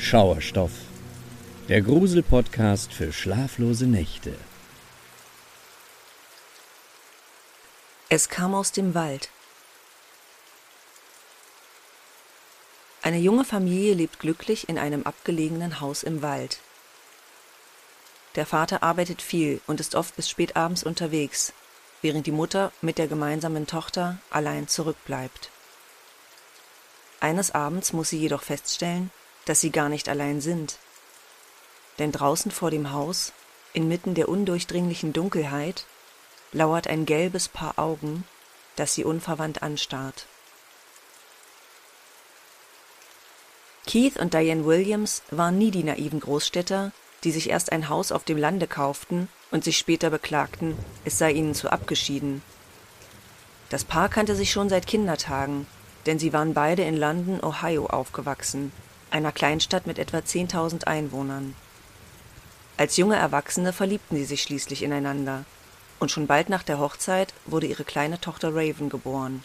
Schauerstoff, der Grusel-Podcast für schlaflose Nächte. Es kam aus dem Wald. Eine junge Familie lebt glücklich in einem abgelegenen Haus im Wald. Der Vater arbeitet viel und ist oft bis spät abends unterwegs, während die Mutter mit der gemeinsamen Tochter allein zurückbleibt. Eines Abends muss sie jedoch feststellen, dass sie gar nicht allein sind. Denn draußen vor dem Haus, inmitten der undurchdringlichen Dunkelheit, lauert ein gelbes Paar Augen, das sie unverwandt anstarrt. Keith und Diane Williams waren nie die naiven Großstädter, die sich erst ein Haus auf dem Lande kauften und sich später beklagten, es sei ihnen zu abgeschieden. Das Paar kannte sich schon seit Kindertagen, denn sie waren beide in London, Ohio aufgewachsen, einer Kleinstadt mit etwa 10.000 Einwohnern. Als junge Erwachsene verliebten sie sich schließlich ineinander, und schon bald nach der Hochzeit wurde ihre kleine Tochter Raven geboren.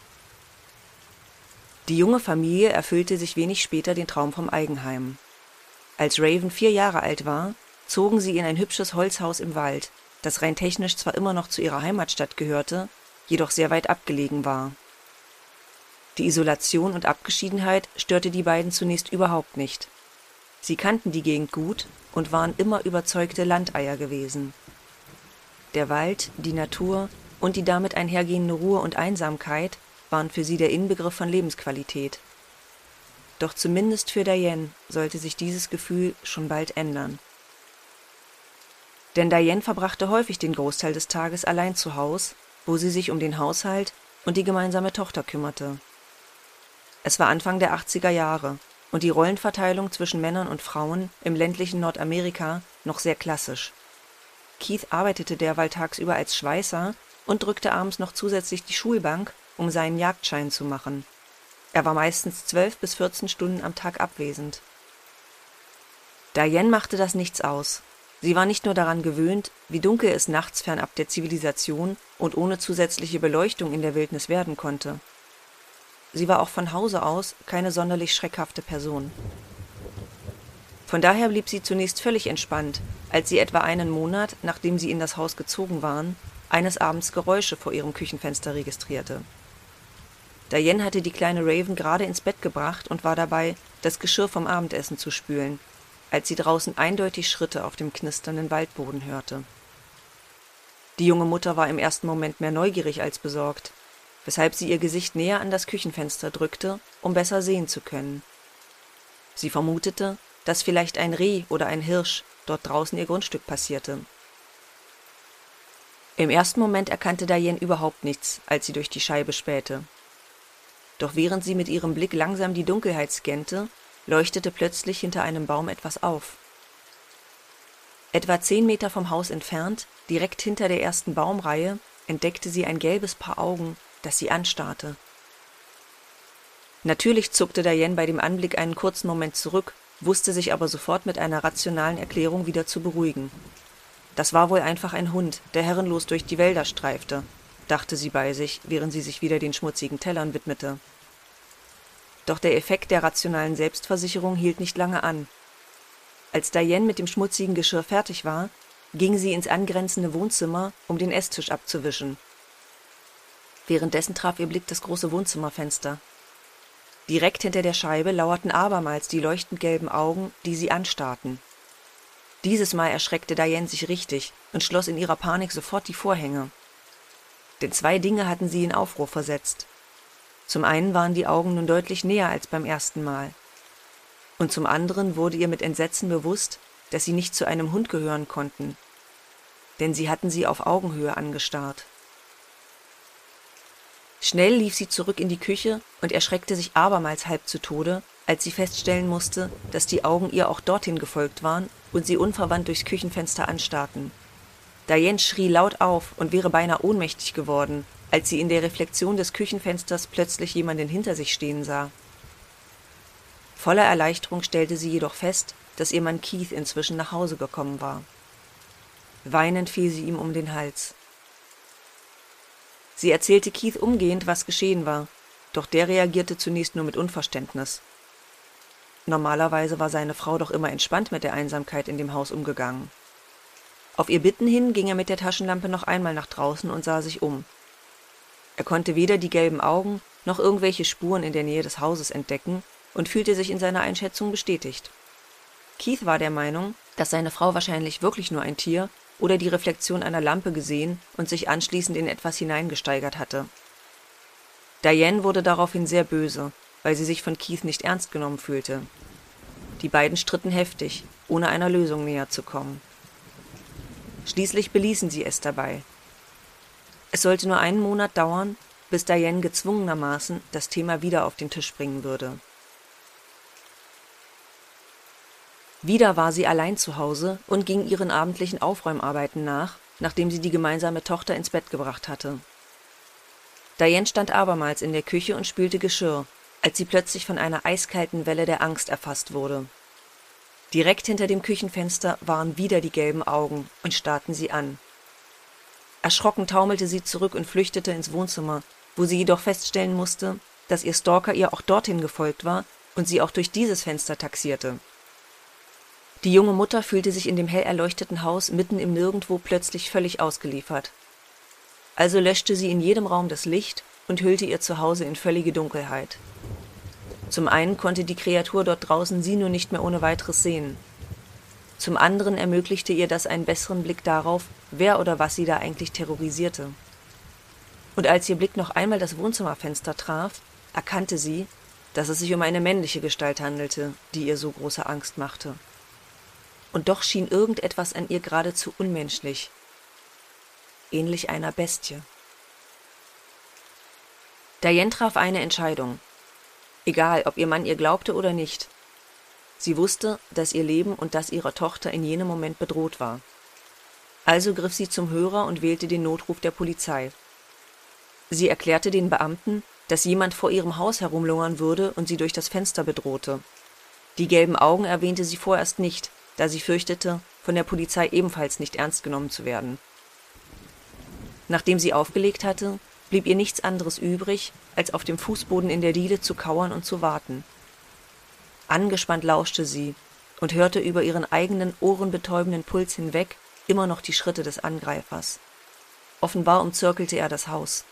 Die junge Familie erfüllte sich wenig später den Traum vom Eigenheim. Als Raven vier Jahre alt war, zogen sie in ein hübsches Holzhaus im Wald, das rein technisch zwar immer noch zu ihrer Heimatstadt gehörte, jedoch sehr weit abgelegen war. Die Isolation und Abgeschiedenheit störte die beiden zunächst überhaupt nicht. Sie kannten die Gegend gut und waren immer überzeugte Landeier gewesen. Der Wald, die Natur und die damit einhergehende Ruhe und Einsamkeit waren für sie der Inbegriff von Lebensqualität. Doch zumindest für Diane sollte sich dieses Gefühl schon bald ändern. Denn Diane verbrachte häufig den Großteil des Tages allein zu Haus, wo sie sich um den Haushalt und die gemeinsame Tochter kümmerte. Es war Anfang der 80er Jahre und die Rollenverteilung zwischen Männern und Frauen im ländlichen Nordamerika noch sehr klassisch. Keith arbeitete derweil tagsüber als Schweißer und drückte abends noch zusätzlich die Schulbank, um seinen Jagdschein zu machen. Er war meistens zwölf bis vierzehn Stunden am Tag abwesend. Diane machte das nichts aus. Sie war nicht nur daran gewöhnt, wie dunkel es nachts fernab der Zivilisation und ohne zusätzliche Beleuchtung in der Wildnis werden konnte. Sie war auch von Hause aus keine sonderlich schreckhafte Person. Von daher blieb sie zunächst völlig entspannt, als sie etwa einen Monat, nachdem sie in das Haus gezogen waren, eines Abends Geräusche vor ihrem Küchenfenster registrierte. Diane hatte die kleine Raven gerade ins Bett gebracht und war dabei, das Geschirr vom Abendessen zu spülen, als sie draußen eindeutig Schritte auf dem knisternden Waldboden hörte. Die junge Mutter war im ersten Moment mehr neugierig als besorgt weshalb sie ihr Gesicht näher an das Küchenfenster drückte, um besser sehen zu können. Sie vermutete, dass vielleicht ein Reh oder ein Hirsch dort draußen ihr Grundstück passierte. Im ersten Moment erkannte Diane überhaupt nichts, als sie durch die Scheibe spähte. Doch während sie mit ihrem Blick langsam die Dunkelheit scannte, leuchtete plötzlich hinter einem Baum etwas auf. Etwa zehn Meter vom Haus entfernt, direkt hinter der ersten Baumreihe, entdeckte sie ein gelbes Paar Augen, das sie anstarrte. Natürlich zuckte Diane bei dem Anblick einen kurzen Moment zurück, wusste sich aber sofort mit einer rationalen Erklärung wieder zu beruhigen. Das war wohl einfach ein Hund, der herrenlos durch die Wälder streifte, dachte sie bei sich, während sie sich wieder den schmutzigen Tellern widmete. Doch der Effekt der rationalen Selbstversicherung hielt nicht lange an. Als Diane mit dem schmutzigen Geschirr fertig war, ging sie ins angrenzende Wohnzimmer, um den Esstisch abzuwischen Währenddessen traf ihr Blick das große Wohnzimmerfenster. Direkt hinter der Scheibe lauerten abermals die leuchtend gelben Augen, die sie anstarrten. Dieses Mal erschreckte Diane sich richtig und schloss in ihrer Panik sofort die Vorhänge. Denn zwei Dinge hatten sie in Aufruhr versetzt. Zum einen waren die Augen nun deutlich näher als beim ersten Mal. Und zum anderen wurde ihr mit Entsetzen bewusst, dass sie nicht zu einem Hund gehören konnten. Denn sie hatten sie auf Augenhöhe angestarrt. Schnell lief sie zurück in die Küche und erschreckte sich abermals halb zu Tode, als sie feststellen musste, dass die Augen ihr auch dorthin gefolgt waren und sie unverwandt durchs Küchenfenster anstarrten. Diane schrie laut auf und wäre beinahe ohnmächtig geworden, als sie in der Reflexion des Küchenfensters plötzlich jemanden hinter sich stehen sah. Voller Erleichterung stellte sie jedoch fest, dass ihr Mann Keith inzwischen nach Hause gekommen war. Weinend fiel sie ihm um den Hals. Sie erzählte Keith umgehend, was geschehen war, doch der reagierte zunächst nur mit Unverständnis. Normalerweise war seine Frau doch immer entspannt mit der Einsamkeit in dem Haus umgegangen. Auf ihr Bitten hin ging er mit der Taschenlampe noch einmal nach draußen und sah sich um. Er konnte weder die gelben Augen noch irgendwelche Spuren in der Nähe des Hauses entdecken und fühlte sich in seiner Einschätzung bestätigt. Keith war der Meinung, dass seine Frau wahrscheinlich wirklich nur ein Tier oder die Reflexion einer Lampe gesehen und sich anschließend in etwas hineingesteigert hatte. Diane wurde daraufhin sehr böse, weil sie sich von Keith nicht ernst genommen fühlte. Die beiden stritten heftig, ohne einer Lösung näher zu kommen. Schließlich beließen sie es dabei. Es sollte nur einen Monat dauern, bis Diane gezwungenermaßen das Thema wieder auf den Tisch bringen würde. Wieder war sie allein zu Hause und ging ihren abendlichen Aufräumarbeiten nach, nachdem sie die gemeinsame Tochter ins Bett gebracht hatte. Diane stand abermals in der Küche und spülte Geschirr, als sie plötzlich von einer eiskalten Welle der Angst erfasst wurde. Direkt hinter dem Küchenfenster waren wieder die gelben Augen und starrten sie an. Erschrocken taumelte sie zurück und flüchtete ins Wohnzimmer, wo sie jedoch feststellen musste, dass ihr Stalker ihr auch dorthin gefolgt war und sie auch durch dieses Fenster taxierte. Die junge Mutter fühlte sich in dem hell erleuchteten Haus mitten im Nirgendwo plötzlich völlig ausgeliefert. Also löschte sie in jedem Raum das Licht und hüllte ihr Zuhause in völlige Dunkelheit. Zum einen konnte die Kreatur dort draußen sie nur nicht mehr ohne weiteres sehen. Zum anderen ermöglichte ihr das einen besseren Blick darauf, wer oder was sie da eigentlich terrorisierte. Und als ihr Blick noch einmal das Wohnzimmerfenster traf, erkannte sie, dass es sich um eine männliche Gestalt handelte, die ihr so große Angst machte. Und doch schien irgendetwas an ihr geradezu unmenschlich, ähnlich einer Bestie. Diane traf eine Entscheidung. Egal, ob ihr Mann ihr glaubte oder nicht. Sie wusste, dass ihr Leben und das ihrer Tochter in jenem Moment bedroht war. Also griff sie zum Hörer und wählte den Notruf der Polizei. Sie erklärte den Beamten, dass jemand vor ihrem Haus herumlungern würde und sie durch das Fenster bedrohte. Die gelben Augen erwähnte sie vorerst nicht, da sie fürchtete, von der Polizei ebenfalls nicht ernst genommen zu werden. Nachdem sie aufgelegt hatte, blieb ihr nichts anderes übrig, als auf dem Fußboden in der Diele zu kauern und zu warten. Angespannt lauschte sie und hörte über ihren eigenen ohrenbetäubenden Puls hinweg immer noch die Schritte des Angreifers. Offenbar umzirkelte er das Haus.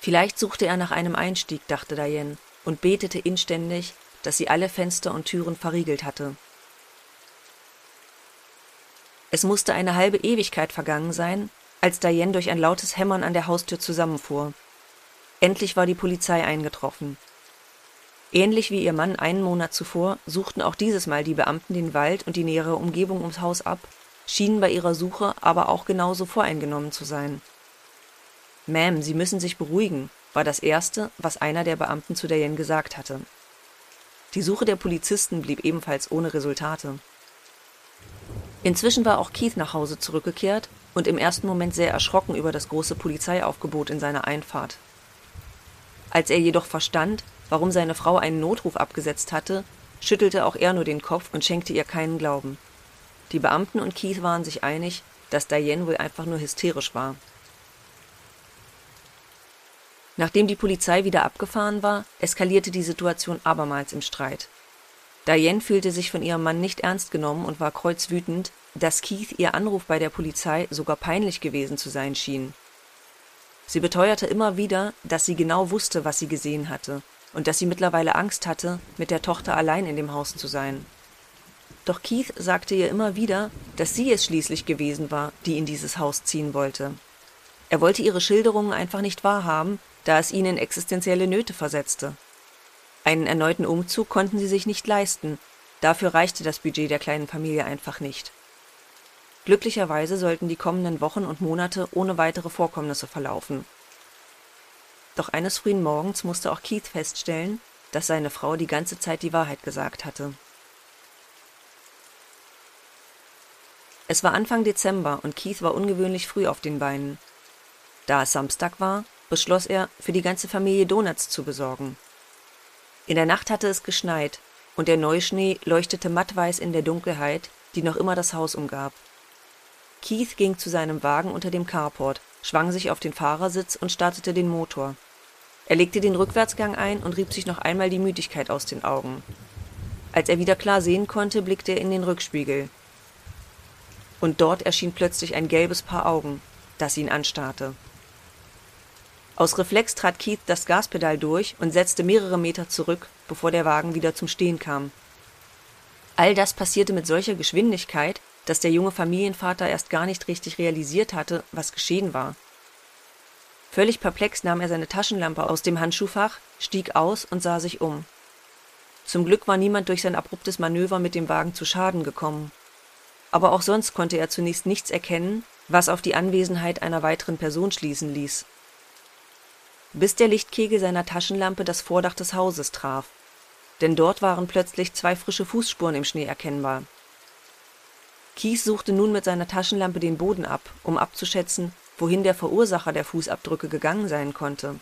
Vielleicht suchte er nach einem Einstieg, dachte Diane, und betete inständig, dass sie alle Fenster und Türen verriegelt hatte. Es musste eine halbe Ewigkeit vergangen sein, als Diane durch ein lautes Hämmern an der Haustür zusammenfuhr. Endlich war die Polizei eingetroffen. Ähnlich wie ihr Mann einen Monat zuvor suchten auch dieses Mal die Beamten den Wald und die nähere Umgebung ums Haus ab, schienen bei ihrer Suche aber auch genauso voreingenommen zu sein. Ma'am, Sie müssen sich beruhigen, war das Erste, was einer der Beamten zu Diane gesagt hatte. Die Suche der Polizisten blieb ebenfalls ohne Resultate. Inzwischen war auch Keith nach Hause zurückgekehrt und im ersten Moment sehr erschrocken über das große Polizeiaufgebot in seiner Einfahrt. Als er jedoch verstand, warum seine Frau einen Notruf abgesetzt hatte, schüttelte auch er nur den Kopf und schenkte ihr keinen Glauben. Die Beamten und Keith waren sich einig, dass Diane wohl einfach nur hysterisch war. Nachdem die Polizei wieder abgefahren war, eskalierte die Situation abermals im Streit. Diane fühlte sich von ihrem Mann nicht ernst genommen und war kreuzwütend, dass Keith ihr Anruf bei der Polizei sogar peinlich gewesen zu sein schien. Sie beteuerte immer wieder, dass sie genau wusste, was sie gesehen hatte und dass sie mittlerweile Angst hatte, mit der Tochter allein in dem Haus zu sein. Doch Keith sagte ihr immer wieder, dass sie es schließlich gewesen war, die in dieses Haus ziehen wollte. Er wollte ihre Schilderungen einfach nicht wahrhaben, da es ihn in existenzielle Nöte versetzte. Einen erneuten Umzug konnten sie sich nicht leisten, dafür reichte das Budget der kleinen Familie einfach nicht. Glücklicherweise sollten die kommenden Wochen und Monate ohne weitere Vorkommnisse verlaufen. Doch eines frühen Morgens musste auch Keith feststellen, dass seine Frau die ganze Zeit die Wahrheit gesagt hatte. Es war Anfang Dezember und Keith war ungewöhnlich früh auf den Beinen. Da es Samstag war, beschloss er, für die ganze Familie Donuts zu besorgen. In der Nacht hatte es geschneit und der Neuschnee leuchtete mattweiß in der Dunkelheit, die noch immer das Haus umgab. Keith ging zu seinem Wagen unter dem Carport, schwang sich auf den Fahrersitz und startete den Motor. Er legte den Rückwärtsgang ein und rieb sich noch einmal die Müdigkeit aus den Augen. Als er wieder klar sehen konnte, blickte er in den Rückspiegel. Und dort erschien plötzlich ein gelbes Paar Augen, das ihn anstarrte. Aus Reflex trat Keith das Gaspedal durch und setzte mehrere Meter zurück, bevor der Wagen wieder zum Stehen kam. All das passierte mit solcher Geschwindigkeit, dass der junge Familienvater erst gar nicht richtig realisiert hatte, was geschehen war. Völlig perplex nahm er seine Taschenlampe aus dem Handschuhfach, stieg aus und sah sich um. Zum Glück war niemand durch sein abruptes Manöver mit dem Wagen zu Schaden gekommen. Aber auch sonst konnte er zunächst nichts erkennen, was auf die Anwesenheit einer weiteren Person schließen ließ. Bis der Lichtkegel seiner Taschenlampe das Vordach des Hauses traf. Denn dort waren plötzlich zwei frische Fußspuren im Schnee erkennbar. Kies suchte nun mit seiner Taschenlampe den Boden ab, um abzuschätzen, wohin der Verursacher der Fußabdrücke gegangen sein konnte.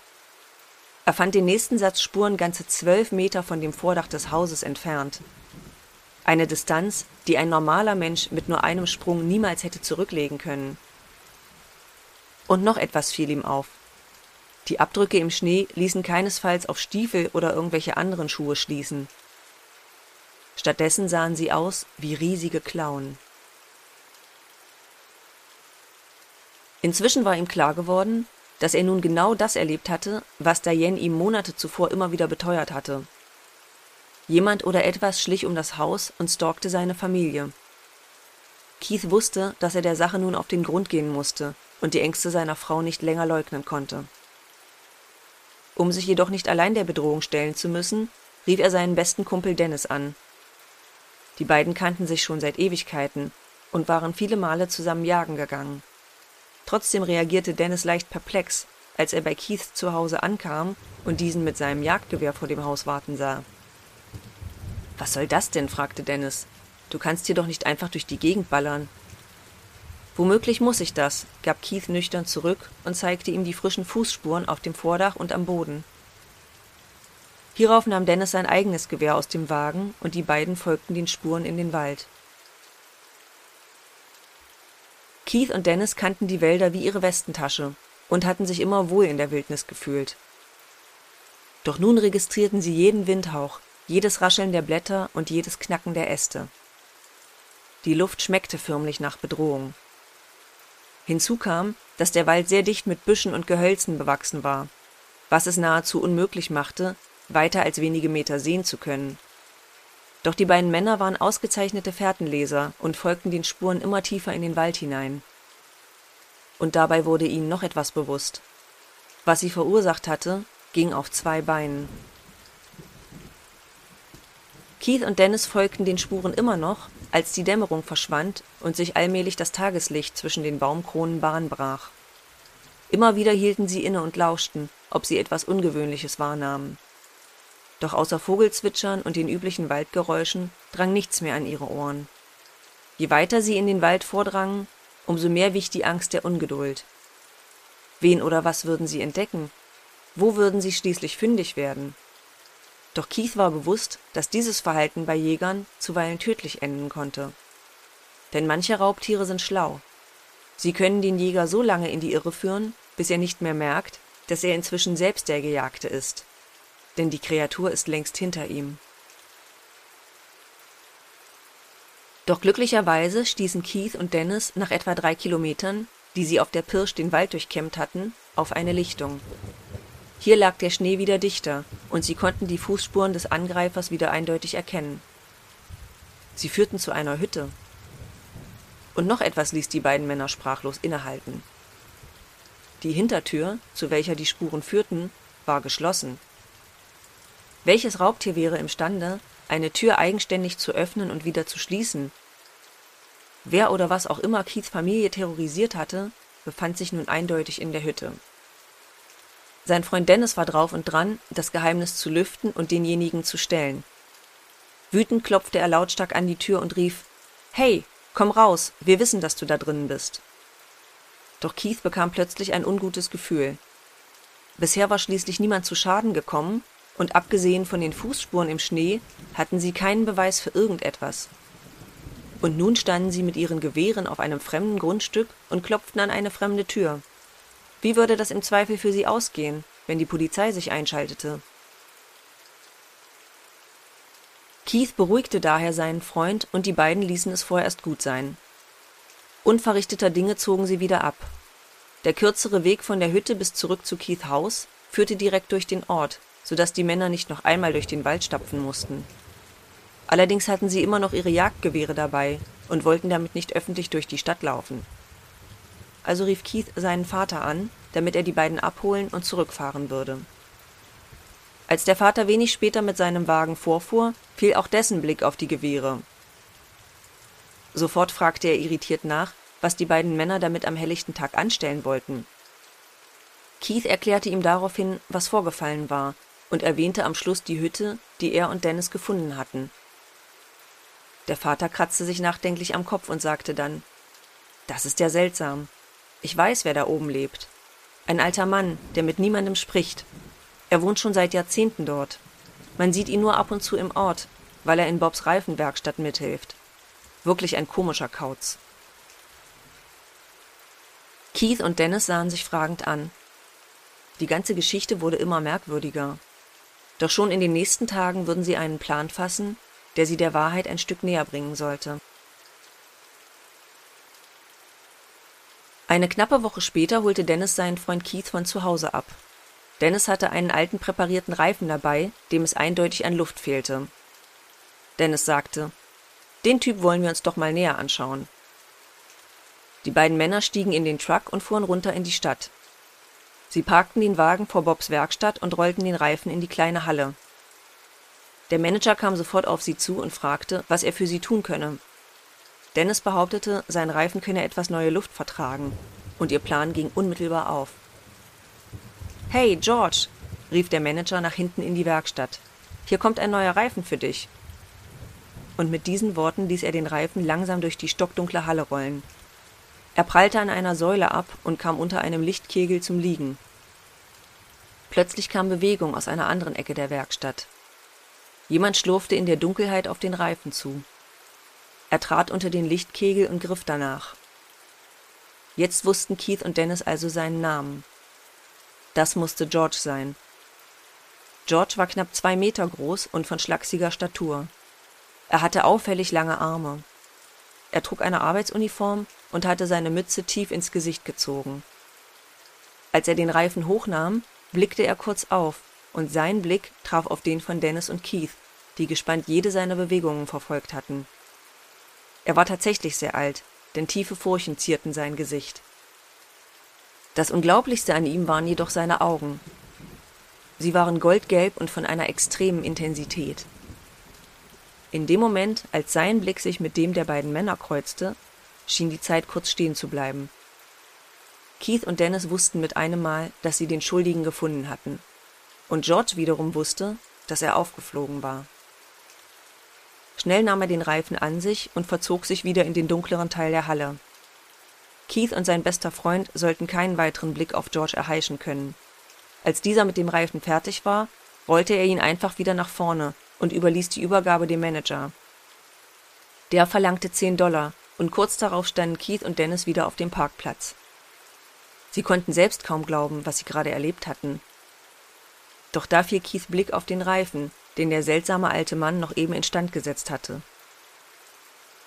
Er fand den nächsten Satz Spuren ganze zwölf Meter von dem Vordach des Hauses entfernt. Eine Distanz, die ein normaler Mensch mit nur einem Sprung niemals hätte zurücklegen können. Und noch etwas fiel ihm auf. Die Abdrücke im Schnee ließen keinesfalls auf Stiefel oder irgendwelche anderen Schuhe schließen. Stattdessen sahen sie aus wie riesige Klauen. Inzwischen war ihm klar geworden, dass er nun genau das erlebt hatte, was Diane ihm Monate zuvor immer wieder beteuert hatte. Jemand oder etwas schlich um das Haus und stalkte seine Familie. Keith wusste, dass er der Sache nun auf den Grund gehen musste und die Ängste seiner Frau nicht länger leugnen konnte. Um sich jedoch nicht allein der Bedrohung stellen zu müssen, rief er seinen besten Kumpel Dennis an. Die beiden kannten sich schon seit Ewigkeiten und waren viele Male zusammen jagen gegangen. Trotzdem reagierte Dennis leicht perplex, als er bei Keith zu Hause ankam und diesen mit seinem Jagdgewehr vor dem Haus warten sah. Was soll das denn? fragte Dennis. Du kannst hier doch nicht einfach durch die Gegend ballern. Womöglich muss ich das, gab Keith nüchtern zurück und zeigte ihm die frischen Fußspuren auf dem Vordach und am Boden. Hierauf nahm Dennis sein eigenes Gewehr aus dem Wagen und die beiden folgten den Spuren in den Wald. Keith und Dennis kannten die Wälder wie ihre Westentasche und hatten sich immer wohl in der Wildnis gefühlt. Doch nun registrierten sie jeden Windhauch, jedes Rascheln der Blätter und jedes Knacken der Äste. Die Luft schmeckte förmlich nach Bedrohung. Hinzu kam, dass der Wald sehr dicht mit Büschen und Gehölzen bewachsen war, was es nahezu unmöglich machte, weiter als wenige Meter sehen zu können. Doch die beiden Männer waren ausgezeichnete Fährtenleser und folgten den Spuren immer tiefer in den Wald hinein. Und dabei wurde ihnen noch etwas bewusst. Was sie verursacht hatte, ging auf zwei Beinen. Keith und Dennis folgten den Spuren immer noch, als die Dämmerung verschwand und sich allmählich das Tageslicht zwischen den Baumkronen Bahn brach. Immer wieder hielten sie inne und lauschten, ob sie etwas Ungewöhnliches wahrnahmen doch außer Vogelzwitschern und den üblichen Waldgeräuschen drang nichts mehr an ihre Ohren. Je weiter sie in den Wald vordrangen, umso mehr wich die Angst der Ungeduld. Wen oder was würden sie entdecken? Wo würden sie schließlich fündig werden? Doch Keith war bewusst, dass dieses Verhalten bei Jägern zuweilen tödlich enden konnte. Denn manche Raubtiere sind schlau. Sie können den Jäger so lange in die Irre führen, bis er nicht mehr merkt, dass er inzwischen selbst der Gejagte ist denn die Kreatur ist längst hinter ihm. Doch glücklicherweise stießen Keith und Dennis nach etwa drei Kilometern, die sie auf der Pirsch den Wald durchkämmt hatten, auf eine Lichtung. Hier lag der Schnee wieder dichter, und sie konnten die Fußspuren des Angreifers wieder eindeutig erkennen. Sie führten zu einer Hütte. Und noch etwas ließ die beiden Männer sprachlos innehalten. Die Hintertür, zu welcher die Spuren führten, war geschlossen. Welches Raubtier wäre imstande, eine Tür eigenständig zu öffnen und wieder zu schließen? Wer oder was auch immer Keiths Familie terrorisiert hatte, befand sich nun eindeutig in der Hütte. Sein Freund Dennis war drauf und dran, das Geheimnis zu lüften und denjenigen zu stellen. Wütend klopfte er lautstark an die Tür und rief Hey, komm raus, wir wissen, dass du da drinnen bist. Doch Keith bekam plötzlich ein ungutes Gefühl. Bisher war schließlich niemand zu Schaden gekommen, und abgesehen von den Fußspuren im Schnee hatten sie keinen Beweis für irgendetwas. Und nun standen sie mit ihren Gewehren auf einem fremden Grundstück und klopften an eine fremde Tür. Wie würde das im Zweifel für sie ausgehen? wenn die Polizei sich einschaltete. Keith beruhigte daher seinen Freund und die beiden ließen es vorerst gut sein. Unverrichteter Dinge zogen sie wieder ab. Der kürzere Weg von der Hütte bis zurück zu Keith Haus führte direkt durch den Ort, sodass die Männer nicht noch einmal durch den Wald stapfen mussten. Allerdings hatten sie immer noch ihre Jagdgewehre dabei und wollten damit nicht öffentlich durch die Stadt laufen. Also rief Keith seinen Vater an, damit er die beiden abholen und zurückfahren würde. Als der Vater wenig später mit seinem Wagen vorfuhr, fiel auch dessen Blick auf die Gewehre. Sofort fragte er irritiert nach, was die beiden Männer damit am helllichten Tag anstellen wollten. Keith erklärte ihm daraufhin, was vorgefallen war, und erwähnte am Schluss die Hütte, die er und Dennis gefunden hatten. Der Vater kratzte sich nachdenklich am Kopf und sagte dann Das ist ja seltsam. Ich weiß, wer da oben lebt. Ein alter Mann, der mit niemandem spricht. Er wohnt schon seit Jahrzehnten dort. Man sieht ihn nur ab und zu im Ort, weil er in Bobs Reifenwerkstatt mithilft. Wirklich ein komischer Kauz. Keith und Dennis sahen sich fragend an. Die ganze Geschichte wurde immer merkwürdiger. Doch schon in den nächsten Tagen würden sie einen Plan fassen, der sie der Wahrheit ein Stück näher bringen sollte. Eine knappe Woche später holte Dennis seinen Freund Keith von zu Hause ab. Dennis hatte einen alten präparierten Reifen dabei, dem es eindeutig an Luft fehlte. Dennis sagte, den Typ wollen wir uns doch mal näher anschauen. Die beiden Männer stiegen in den Truck und fuhren runter in die Stadt. Sie parkten den Wagen vor Bobs Werkstatt und rollten den Reifen in die kleine Halle. Der Manager kam sofort auf sie zu und fragte, was er für sie tun könne. Dennis behauptete, sein Reifen könne etwas neue Luft vertragen, und ihr Plan ging unmittelbar auf. Hey, George, rief der Manager nach hinten in die Werkstatt. Hier kommt ein neuer Reifen für dich. Und mit diesen Worten ließ er den Reifen langsam durch die stockdunkle Halle rollen. Er prallte an einer Säule ab und kam unter einem Lichtkegel zum Liegen. Plötzlich kam Bewegung aus einer anderen Ecke der Werkstatt. Jemand schlurfte in der Dunkelheit auf den Reifen zu. Er trat unter den Lichtkegel und griff danach. Jetzt wussten Keith und Dennis also seinen Namen. Das musste George sein. George war knapp zwei Meter groß und von schlachsiger Statur. Er hatte auffällig lange Arme. Er trug eine Arbeitsuniform und hatte seine Mütze tief ins Gesicht gezogen. Als er den Reifen hochnahm, blickte er kurz auf, und sein Blick traf auf den von Dennis und Keith, die gespannt jede seiner Bewegungen verfolgt hatten. Er war tatsächlich sehr alt, denn tiefe Furchen zierten sein Gesicht. Das Unglaublichste an ihm waren jedoch seine Augen. Sie waren goldgelb und von einer extremen Intensität. In dem Moment, als sein Blick sich mit dem der beiden Männer kreuzte, schien die Zeit kurz stehen zu bleiben. Keith und Dennis wussten mit einem Mal, dass sie den Schuldigen gefunden hatten. Und George wiederum wusste, dass er aufgeflogen war. Schnell nahm er den Reifen an sich und verzog sich wieder in den dunkleren Teil der Halle. Keith und sein bester Freund sollten keinen weiteren Blick auf George erheischen können. Als dieser mit dem Reifen fertig war, rollte er ihn einfach wieder nach vorne und überließ die Übergabe dem Manager. Der verlangte zehn Dollar, und kurz darauf standen Keith und Dennis wieder auf dem Parkplatz. Sie konnten selbst kaum glauben, was sie gerade erlebt hatten. Doch da fiel Keiths Blick auf den Reifen, den der seltsame alte Mann noch eben instand gesetzt hatte.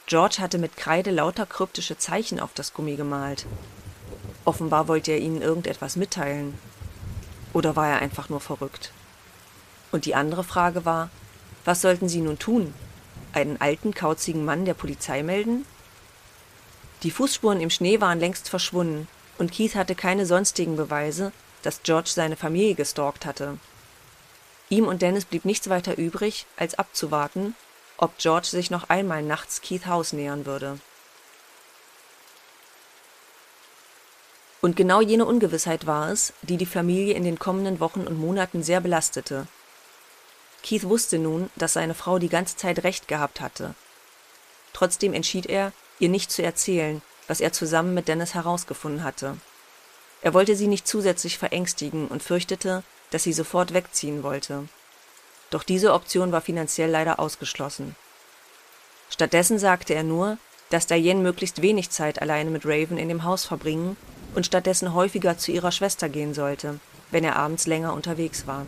George hatte mit Kreide lauter kryptische Zeichen auf das Gummi gemalt. Offenbar wollte er ihnen irgendetwas mitteilen. Oder war er einfach nur verrückt? Und die andere Frage war, was sollten sie nun tun? Einen alten, kauzigen Mann der Polizei melden? Die Fußspuren im Schnee waren längst verschwunden, und Keith hatte keine sonstigen Beweise, dass George seine Familie gestalkt hatte. Ihm und Dennis blieb nichts weiter übrig, als abzuwarten, ob George sich noch einmal nachts Keith Haus nähern würde. Und genau jene Ungewissheit war es, die die Familie in den kommenden Wochen und Monaten sehr belastete. Keith wusste nun, dass seine Frau die ganze Zeit recht gehabt hatte. Trotzdem entschied er, ihr nicht zu erzählen, was er zusammen mit Dennis herausgefunden hatte. Er wollte sie nicht zusätzlich verängstigen und fürchtete, dass sie sofort wegziehen wollte. Doch diese Option war finanziell leider ausgeschlossen. Stattdessen sagte er nur, dass Diane möglichst wenig Zeit alleine mit Raven in dem Haus verbringen und stattdessen häufiger zu ihrer Schwester gehen sollte, wenn er abends länger unterwegs war.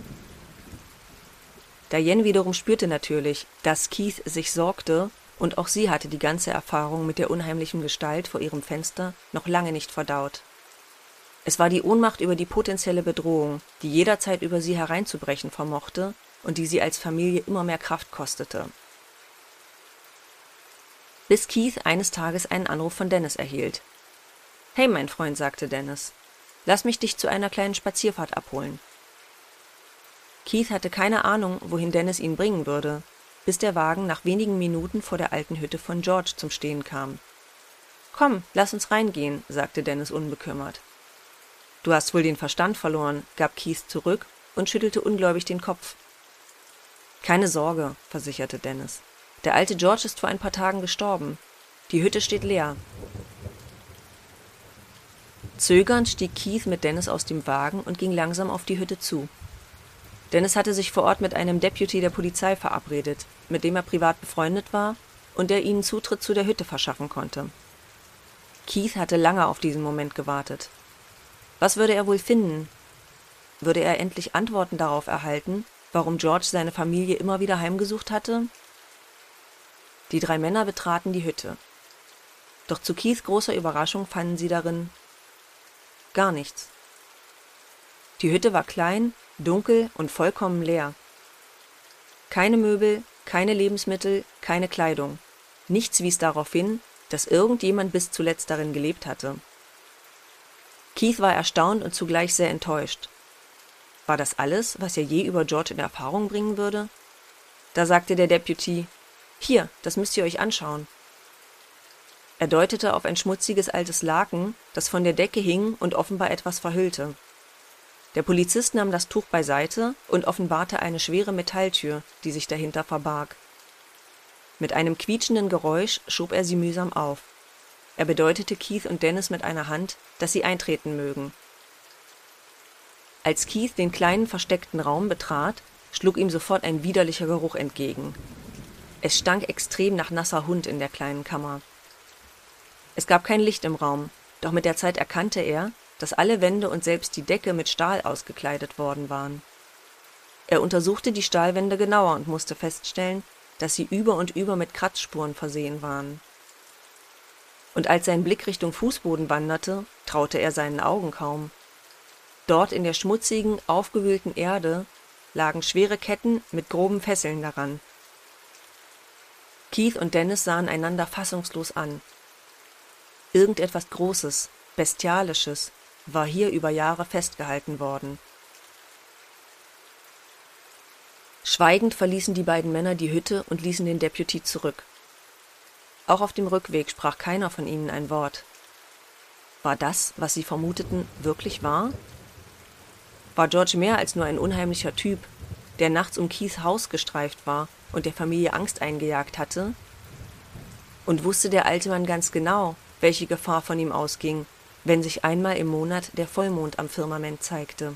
Diane wiederum spürte natürlich, dass Keith sich sorgte, und auch sie hatte die ganze Erfahrung mit der unheimlichen Gestalt vor ihrem Fenster noch lange nicht verdaut. Es war die Ohnmacht über die potenzielle Bedrohung, die jederzeit über sie hereinzubrechen vermochte und die sie als Familie immer mehr Kraft kostete. Bis Keith eines Tages einen Anruf von Dennis erhielt. Hey, mein Freund, sagte Dennis, lass mich dich zu einer kleinen Spazierfahrt abholen. Keith hatte keine Ahnung, wohin Dennis ihn bringen würde, bis der Wagen nach wenigen Minuten vor der alten Hütte von George zum Stehen kam. Komm, lass uns reingehen, sagte Dennis unbekümmert. Du hast wohl den Verstand verloren, gab Keith zurück und schüttelte ungläubig den Kopf. Keine Sorge, versicherte Dennis. Der alte George ist vor ein paar Tagen gestorben. Die Hütte steht leer. Zögernd stieg Keith mit Dennis aus dem Wagen und ging langsam auf die Hütte zu. Dennis hatte sich vor Ort mit einem Deputy der Polizei verabredet, mit dem er privat befreundet war und der ihnen Zutritt zu der Hütte verschaffen konnte. Keith hatte lange auf diesen Moment gewartet. Was würde er wohl finden? Würde er endlich Antworten darauf erhalten, warum George seine Familie immer wieder heimgesucht hatte? Die drei Männer betraten die Hütte. Doch zu Keiths großer Überraschung fanden sie darin gar nichts. Die Hütte war klein dunkel und vollkommen leer. Keine Möbel, keine Lebensmittel, keine Kleidung. Nichts wies darauf hin, dass irgendjemand bis zuletzt darin gelebt hatte. Keith war erstaunt und zugleich sehr enttäuscht. War das alles, was er je über George in Erfahrung bringen würde? Da sagte der Deputy, hier, das müsst ihr euch anschauen. Er deutete auf ein schmutziges altes Laken, das von der Decke hing und offenbar etwas verhüllte. Der Polizist nahm das Tuch beiseite und offenbarte eine schwere Metalltür, die sich dahinter verbarg. Mit einem quietschenden Geräusch schob er sie mühsam auf. Er bedeutete Keith und Dennis mit einer Hand, dass sie eintreten mögen. Als Keith den kleinen versteckten Raum betrat, schlug ihm sofort ein widerlicher Geruch entgegen. Es stank extrem nach nasser Hund in der kleinen Kammer. Es gab kein Licht im Raum, doch mit der Zeit erkannte er, dass alle Wände und selbst die Decke mit Stahl ausgekleidet worden waren. Er untersuchte die Stahlwände genauer und musste feststellen, dass sie über und über mit Kratzspuren versehen waren. Und als sein Blick Richtung Fußboden wanderte, traute er seinen Augen kaum. Dort in der schmutzigen, aufgewühlten Erde lagen schwere Ketten mit groben Fesseln daran. Keith und Dennis sahen einander fassungslos an. Irgendetwas Großes, Bestialisches, war hier über Jahre festgehalten worden. Schweigend verließen die beiden Männer die Hütte und ließen den Deputy zurück. Auch auf dem Rückweg sprach keiner von ihnen ein Wort. War das, was sie vermuteten, wirklich wahr? War George mehr als nur ein unheimlicher Typ, der nachts um Keiths Haus gestreift war und der Familie Angst eingejagt hatte? Und wusste der alte Mann ganz genau, welche Gefahr von ihm ausging wenn sich einmal im Monat der Vollmond am Firmament zeigte.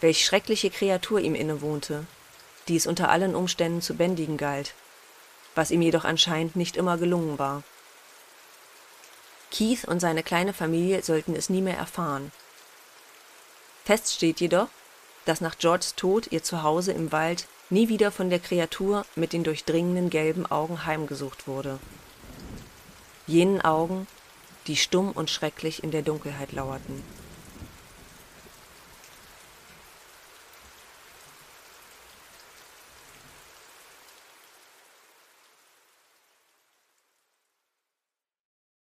Welch schreckliche Kreatur ihm innewohnte, die es unter allen Umständen zu bändigen galt, was ihm jedoch anscheinend nicht immer gelungen war. Keith und seine kleine Familie sollten es nie mehr erfahren. Fest steht jedoch, dass nach Georges Tod ihr Zuhause im Wald nie wieder von der Kreatur mit den durchdringenden gelben Augen heimgesucht wurde. Jenen Augen, die stumm und schrecklich in der Dunkelheit lauerten.